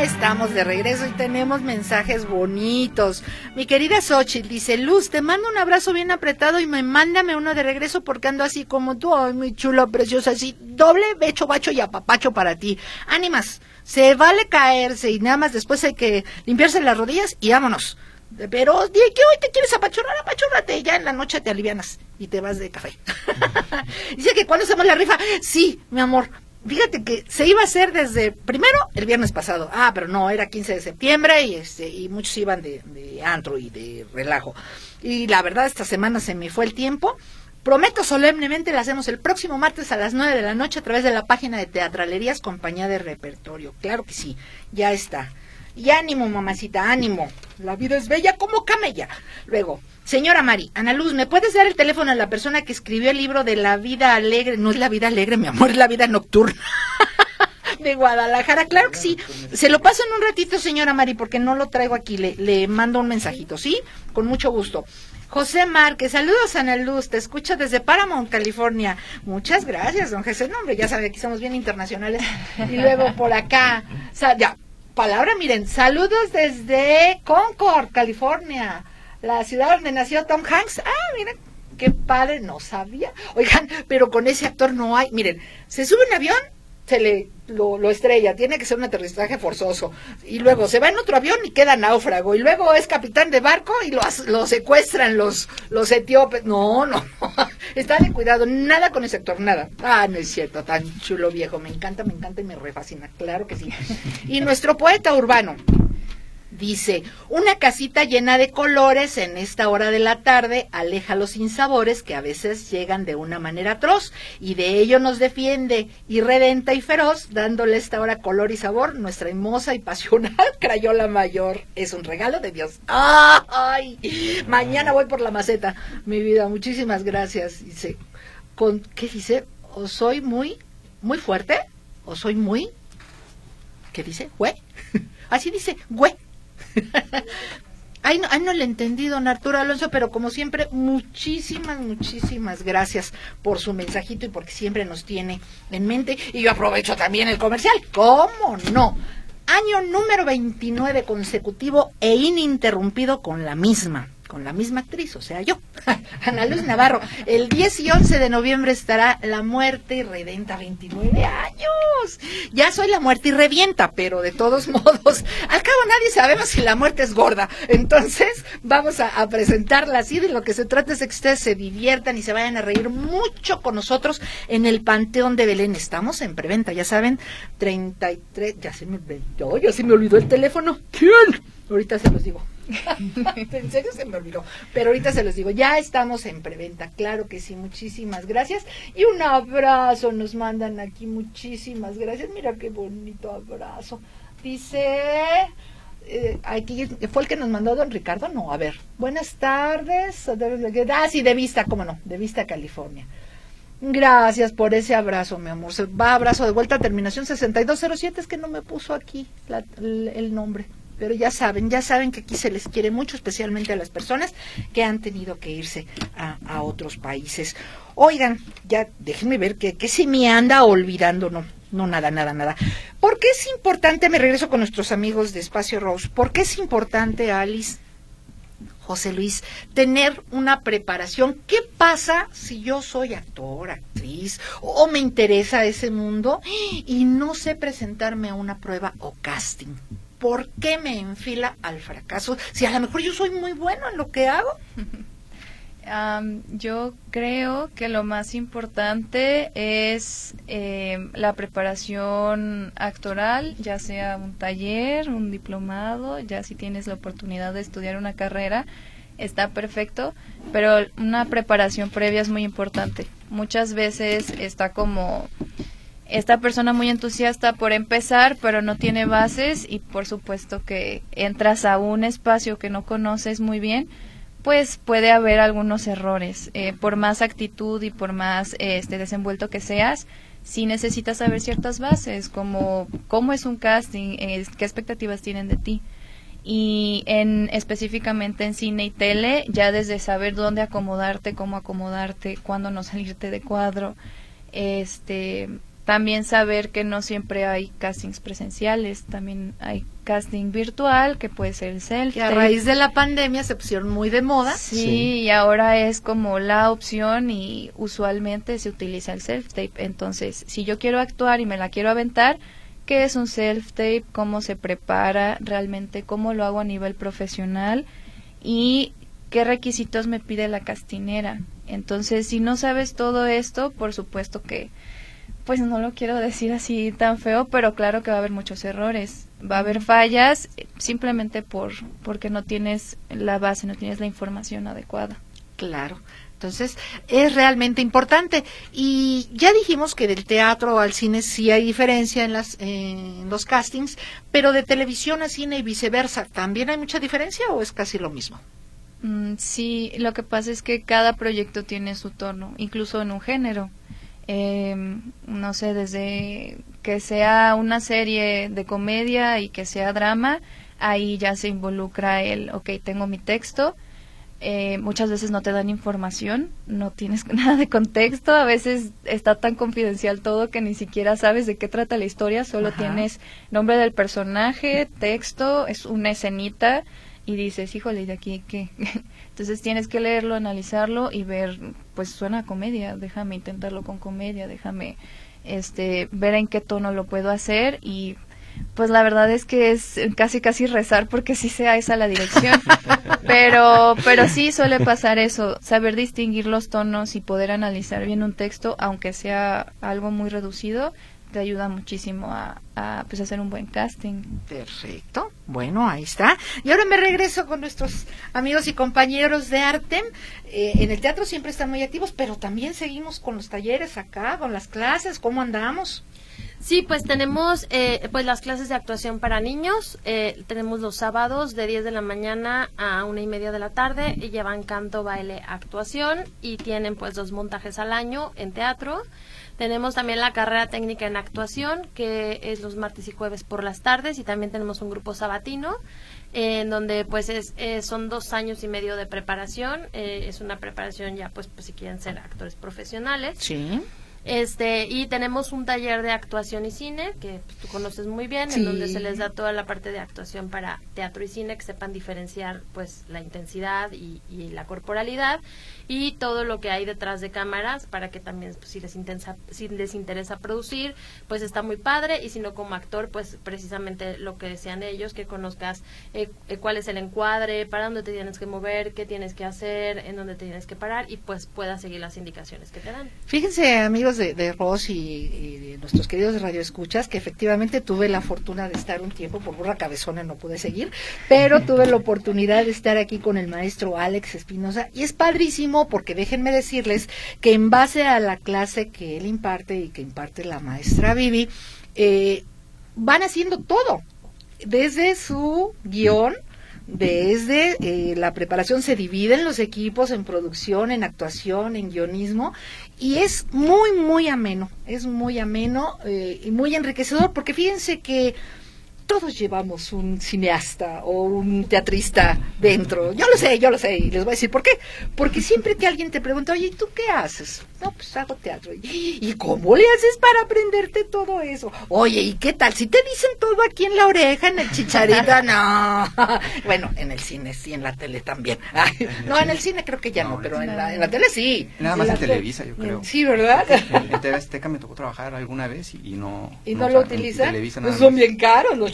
Estamos de regreso y tenemos mensajes bonitos. Mi querida Xochitl dice, Luz, te mando un abrazo bien apretado y me mándame uno de regreso porque ando así como tú, ay, muy chulo, preciosa, así, doble becho, bacho y apapacho para ti. Ánimas, se vale caerse y nada más después hay que limpiarse las rodillas y vámonos. Pero, ¿de qué hoy te quieres apachurrar? Apachúrrate, ya en la noche te alivianas y te vas de café. Dice que cuando hacemos la rifa, sí, mi amor, Fíjate que se iba a hacer desde primero el viernes pasado. Ah, pero no, era 15 de septiembre y este y muchos iban de, de antro y de relajo. Y la verdad esta semana se me fue el tiempo. Prometo solemnemente la hacemos el próximo martes a las 9 de la noche a través de la página de Teatralerías Compañía de Repertorio. Claro que sí, ya está. Y ánimo, mamacita, ánimo. La vida es bella como camella. Luego, señora Mari, Ana Luz, ¿me puedes dar el teléfono a la persona que escribió el libro de la vida alegre? No es la vida alegre, mi amor, es la vida nocturna. de Guadalajara, claro que sí. Se lo paso en un ratito, señora Mari, porque no lo traigo aquí. Le, mando un mensajito, ¿sí? Con mucho gusto. José Márquez, saludos Ana Luz, te escucho desde Paramount, California. Muchas gracias, don José. No, hombre, ya sabe, aquí somos bien internacionales. Y luego por acá, ya, palabra, miren, saludos desde Concord, California, la ciudad donde nació Tom Hanks. Ah, miren, qué padre, no sabía. Oigan, pero con ese actor no hay, miren, se sube un avión, se le lo, lo estrella, tiene que ser un aterrizaje forzoso. Y luego se va en otro avión y queda náufrago. Y luego es capitán de barco y lo, lo secuestran los, los etíopes. No, no, no. Está de cuidado, nada con ese actor, nada. Ah, no es cierto, tan chulo viejo. Me encanta, me encanta y me refascina. Claro que sí. Y nuestro poeta urbano. Dice, una casita llena de colores en esta hora de la tarde aleja los sinsabores que a veces llegan de una manera atroz y de ello nos defiende irredenta y feroz, dándole esta hora color y sabor nuestra hermosa y pasional crayola mayor. Es un regalo de Dios. ¡Ay! Mañana voy por la maceta, mi vida. Muchísimas gracias. Dice, con, ¿qué dice? ¿O soy muy, muy fuerte? ¿O soy muy, qué dice? ¿Güey? Así dice, güey. Ay no, ay, no le entendí, don Arturo Alonso, pero como siempre, muchísimas, muchísimas gracias por su mensajito y porque siempre nos tiene en mente. Y yo aprovecho también el comercial. ¿Cómo no? Año número 29 consecutivo e ininterrumpido con la misma, con la misma actriz, o sea, yo, Ana Luz Navarro. El 10 y 11 de noviembre estará La Muerte y Redenta, 29 años. Ya soy La Muerte y Revienta, pero de todos modos, al cabo nadie sabemos si la muerte es gorda. Entonces, vamos a, a presentarla así. De lo que se trata es de que ustedes se diviertan y se vayan a reír mucho con nosotros en el Panteón de Belén. Estamos en preventa, ya saben, 33, ya se me olvidó, ya se me olvidó el teléfono. ¿Quién? Ahorita se los digo. en serio se me olvidó. Pero ahorita se los digo, ya estamos en preventa, claro que sí, muchísimas gracias. Y un abrazo nos mandan aquí, muchísimas gracias. Mira qué bonito abrazo. Dice, eh, aquí fue el que nos mandó don Ricardo, no, a ver, buenas tardes. Ah, sí, de vista, cómo no, de vista California. Gracias por ese abrazo, mi amor. Se va abrazo de vuelta, terminación 6207, es que no me puso aquí el nombre. Pero ya saben, ya saben que aquí se les quiere mucho, especialmente a las personas que han tenido que irse a, otros países. Oigan, ya déjenme ver que, que se me anda olvidando, no, no, nada, nada, nada. ¿Por qué es importante, me regreso con nuestros amigos de Espacio Rose, ¿por qué es importante, Alice, José Luis, tener una preparación. ¿Qué pasa si yo soy actor, actriz o me interesa ese mundo y no sé presentarme a una prueba o casting? ¿Por qué me enfila al fracaso? Si a lo mejor yo soy muy bueno en lo que hago. Yo creo que lo más importante es eh, la preparación actoral, ya sea un taller, un diplomado, ya si tienes la oportunidad de estudiar una carrera, está perfecto, pero una preparación previa es muy importante. Muchas veces está como esta persona muy entusiasta por empezar, pero no tiene bases y por supuesto que entras a un espacio que no conoces muy bien, pues puede haber algunos errores. Eh, por más actitud y por más este desenvuelto que seas, sí necesitas saber ciertas bases, como cómo es un casting, eh, qué expectativas tienen de ti. Y en específicamente en cine y tele, ya desde saber dónde acomodarte, cómo acomodarte, cuándo no salirte de cuadro, este también saber que no siempre hay castings presenciales, también hay casting virtual, que puede ser el self. Que a raíz de la pandemia se pusieron muy de moda. Sí, y ahora es como la opción y usualmente se utiliza el self-tape. Entonces, si yo quiero actuar y me la quiero aventar, ¿qué es un self-tape? ¿Cómo se prepara realmente? ¿Cómo lo hago a nivel profesional? Y qué requisitos me pide la castinera. Entonces, si no sabes todo esto, por supuesto que pues no lo quiero decir así tan feo, pero claro que va a haber muchos errores. Va a haber fallas eh, simplemente por porque no tienes la base, no tienes la información adecuada. Claro. Entonces, es realmente importante. Y ya dijimos que del teatro al cine sí hay diferencia en, las, en los castings, pero de televisión a cine y viceversa, ¿también hay mucha diferencia o es casi lo mismo? Mm, sí, lo que pasa es que cada proyecto tiene su tono, incluso en un género eh, no sé, desde que sea una serie de comedia y que sea drama, ahí ya se involucra el, ok, tengo mi texto, eh, muchas veces no te dan información, no tienes nada de contexto, a veces está tan confidencial todo que ni siquiera sabes de qué trata la historia, solo tienes nombre del personaje, texto, es una escenita y dices, híjole, ¿de aquí qué? Entonces tienes que leerlo, analizarlo y ver, pues suena a comedia, déjame intentarlo con comedia, déjame este ver en qué tono lo puedo hacer y pues la verdad es que es casi casi rezar porque sí sea esa la dirección. pero pero sí suele pasar eso, saber distinguir los tonos y poder analizar bien un texto aunque sea algo muy reducido te ayuda muchísimo a, pues hacer un buen casting. Perfecto. Bueno, ahí está. Y ahora me regreso con nuestros amigos y compañeros de arte. Eh, en el teatro siempre están muy activos, pero también seguimos con los talleres acá, con las clases. ¿Cómo andamos? Sí, pues tenemos eh, pues las clases de actuación para niños. Eh, tenemos los sábados de 10 de la mañana a una y media de la tarde y llevan canto, baile, actuación y tienen pues dos montajes al año en teatro. Tenemos también la carrera técnica en actuación, que es los martes y jueves por las tardes, y también tenemos un grupo sabatino, en donde pues es, eh, son dos años y medio de preparación. Eh, es una preparación ya pues, pues si quieren ser actores profesionales. Sí. Este, y tenemos un taller de actuación y cine, que pues, tú conoces muy bien, en donde se les da toda la parte de actuación para teatro y cine, que sepan diferenciar pues la intensidad y, la corporalidad, y todo lo que hay detrás de cámaras, para que también pues, si, les interesa, si les interesa producir, pues está muy padre, y si no como actor, pues precisamente lo que desean ellos, que conozcas eh, eh, cuál es el encuadre, para dónde te tienes que mover, qué tienes que hacer, en dónde te tienes que parar, y pues puedas seguir las indicaciones que te dan. Fíjense, amigos, de, de Ross y, de nuestros queridos radioescuchas, que efectivamente tuve la fortuna de estar un tiempo, por burra cabezona no pude seguir, pero tuve la oportunidad de estar aquí con el maestro Alex Espinosa y es padrísimo porque déjenme decirles que en base a la clase que él imparte y que imparte la maestra Vivi, eh, van haciendo todo, desde su guion, desde eh, la preparación se dividen los equipos en producción, en actuación, en guionismo y es muy, muy ameno, es muy ameno eh, y muy enriquecedor porque fíjense que todos llevamos un cineasta o un teatrista dentro. Yo lo sé, yo lo sé, y les voy a decir por qué. Porque siempre que alguien te pregunta, oye, ¿y tú qué haces? No, pues hago teatro. ¿Y cómo le haces para aprenderte todo eso? Oye, ¿y qué tal? Si te dicen todo aquí en la oreja, en el chicharito, no. bueno, en el cine sí, en la tele también. no, en el cine creo que ya no, pero en la, en la, tele sí. Nada más en, Televisa, yo creo. Sí, ¿verdad? En, TV Azteca me tocó trabajar alguna vez y, no. ¿Y no, lo utilizan? Pues son bien caros los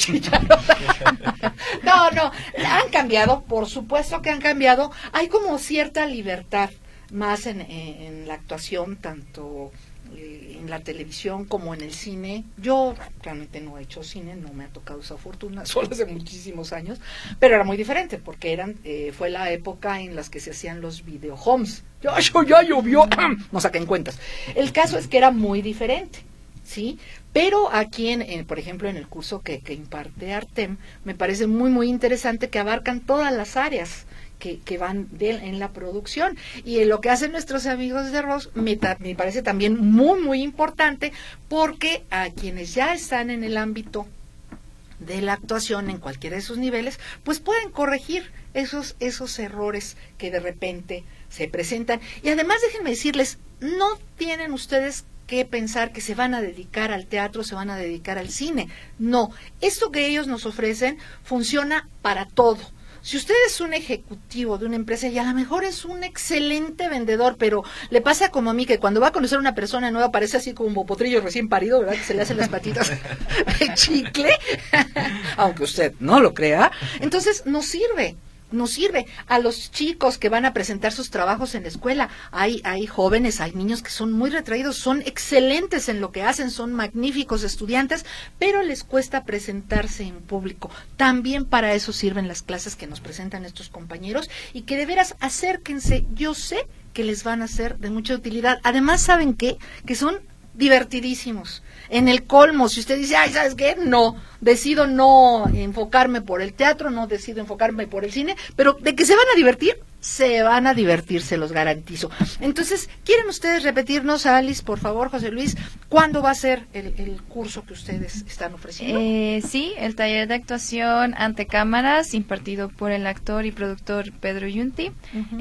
no, no, han cambiado, por supuesto que han cambiado. Hay como cierta libertad más en, en la actuación, tanto eh, en la televisión como en el cine. Yo realmente no he hecho cine, no me ha tocado esa fortuna, solo hace muchísimos años, pero era muy diferente porque eran eh, fue la época en las que se hacían los video homes. Ya, ya llovió, no saquen cuentas. El caso es que era muy diferente. ¿sí? Pero aquí, en, por ejemplo, en el curso que, que imparte Artem, me parece muy, muy interesante que abarcan todas las áreas que, van en la producción. Y lo que hacen nuestros amigos de Ross me, me parece también muy, muy importante porque a quienes ya están en el ámbito de la actuación en cualquiera de sus niveles, pues pueden corregir esos, esos errores que de repente se presentan. Y además déjenme decirles, no tienen ustedes que pensar que se van a dedicar al teatro, se van a dedicar al cine. No, esto que ellos nos ofrecen funciona para todo. Si usted es un ejecutivo de una empresa y a lo mejor es un excelente vendedor, pero le pasa como a mí que cuando va a conocer a una persona nueva parece así como un potrillo recién parido, ¿verdad? Que se le hacen las patitas de chicle, aunque usted no lo crea. Entonces, no sirve. No sirve a los chicos que van a presentar sus trabajos en la escuela. Hay, hay jóvenes, hay niños que son muy retraídos, son excelentes en lo que hacen, son magníficos estudiantes, pero les cuesta presentarse en público. También para eso sirven las clases que nos presentan estos compañeros y que de veras acérquense. Yo sé que les van a ser de mucha utilidad. Además, ¿saben qué? Que son divertidísimos. En el colmo, si usted dice, ay, ¿sabes qué? No, decido no enfocarme por el teatro, no decido enfocarme por el cine, pero de que se van a divertir, se van a divertir, se los garantizo. Entonces, ¿quieren ustedes repetirnos, Alice, por favor, José Luis, cuándo va a ser el, el curso que ustedes están ofreciendo? Eh, sí, el taller de actuación ante cámaras impartido por el actor y productor Pedro Yunti.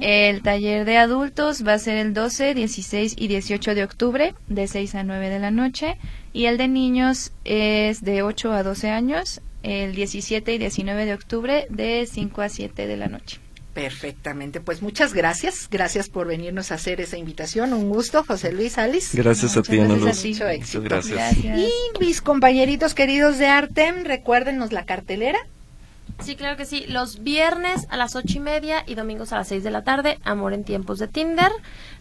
El taller de adultos va a ser el 12, 16 y 18 de octubre de 6 a 9 de la noche y el de niños es de 8 a 12 años el 17 y 19 de octubre de 5 a 7 de la noche. Perfectamente, pues muchas gracias, gracias por venirnos a hacer esa invitación, un gusto, José Luis Alice. Gracias a ti, Ana Luz. Mucho éxito. Muchas gracias. Gracias. Y mis compañeritos queridos de Artem, recuérdenos la cartelera. Sí, claro que sí. Los viernes a las ocho y media y domingos a las seis de la tarde, Amor en tiempos de Tinder.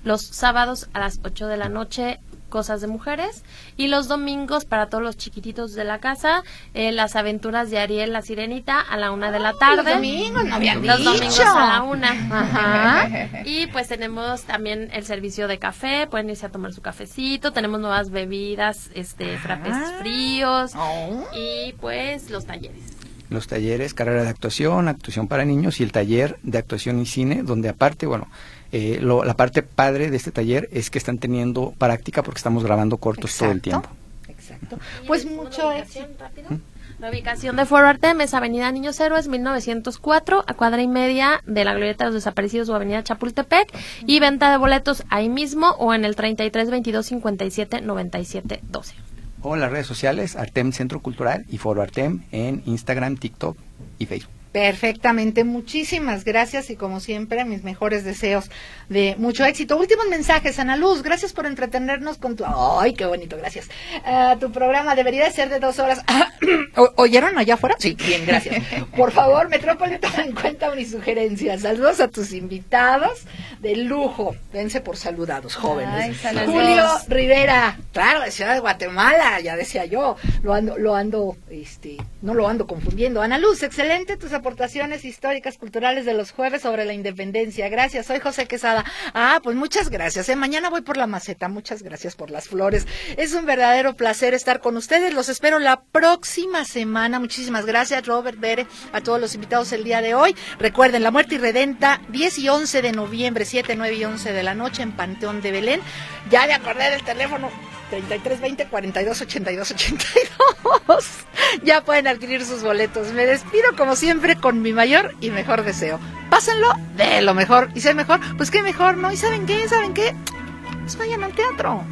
Los sábados a las ocho de la noche, Cosas de Mujeres. Y los domingos, para todos los chiquititos de la casa, eh, Las aventuras de Ariel, la sirenita, a la una de la tarde. los domingos, no habían Los dicho. domingos a la una. Ajá. Y pues tenemos también el servicio de café, pueden irse a tomar su cafecito, tenemos nuevas bebidas, este, frappés Ah. fríos Oh. y pues los talleres. los talleres, carrera de actuación, actuación para niños y el taller de actuación y cine, donde aparte, bueno, eh, lo- la parte padre de este taller es que están teniendo práctica porque estamos grabando cortos todo el tiempo. Exacto. Pues ¿Y mucho éxito. ubicación rápido? La ubicación de Foro Artem es Avenida Niños Héroes 1904, a cuadra y media de la Glorieta de los Desaparecidos o Avenida Chapultepec, y venta de boletos ahí mismo o en el 33 22 57 97 12. O en las redes sociales, Artem Centro Cultural y Foro Artem en Instagram, TikTok y Facebook. Perfectamente, muchísimas gracias y como siempre mis mejores deseos de mucho éxito. Últimos mensajes, Ana Luz, gracias por entretenernos con tu... ¡Ay, qué bonito, gracias! Ah, tu programa debería de ser de dos horas. ¿O- ¿Oyeron allá afuera? Sí, bien, gracias. Por favor, Metrópoli, toma en cuenta mis sugerencias. Saludos a tus invitados de lujo. Dense por saludados, jóvenes. Ay. Julio Rivera, claro, de Ciudad de Guatemala, ya decía yo, lo ando, lo ando, este, no lo ando confundiendo. Ana Luz, excelente tus aportaciones históricas, culturales de los jueves sobre la independencia. Gracias, soy José Quesada. Ah, pues muchas gracias. ¿eh? Mañana voy por la maceta, muchas gracias por las flores. Es un verdadero placer estar con ustedes. Los espero la próxima semana. Muchísimas gracias, Robert Bere, a todos los invitados el día de hoy. Recuerden, La Muerte Irredenta, 10 y 11 de noviembre, 7, 9 y 11 de la noche en Panteón de Belén. Ya me acordé del teléfono 3320 42 82 82. Ya pueden adquirir sus boletos. Me despido como siempre con mi mayor y mejor deseo. Pásenlo de lo mejor y ser mejor. Pues qué mejor, ¿no? ¿Y saben qué? ¿Saben qué? Pues vayan al teatro.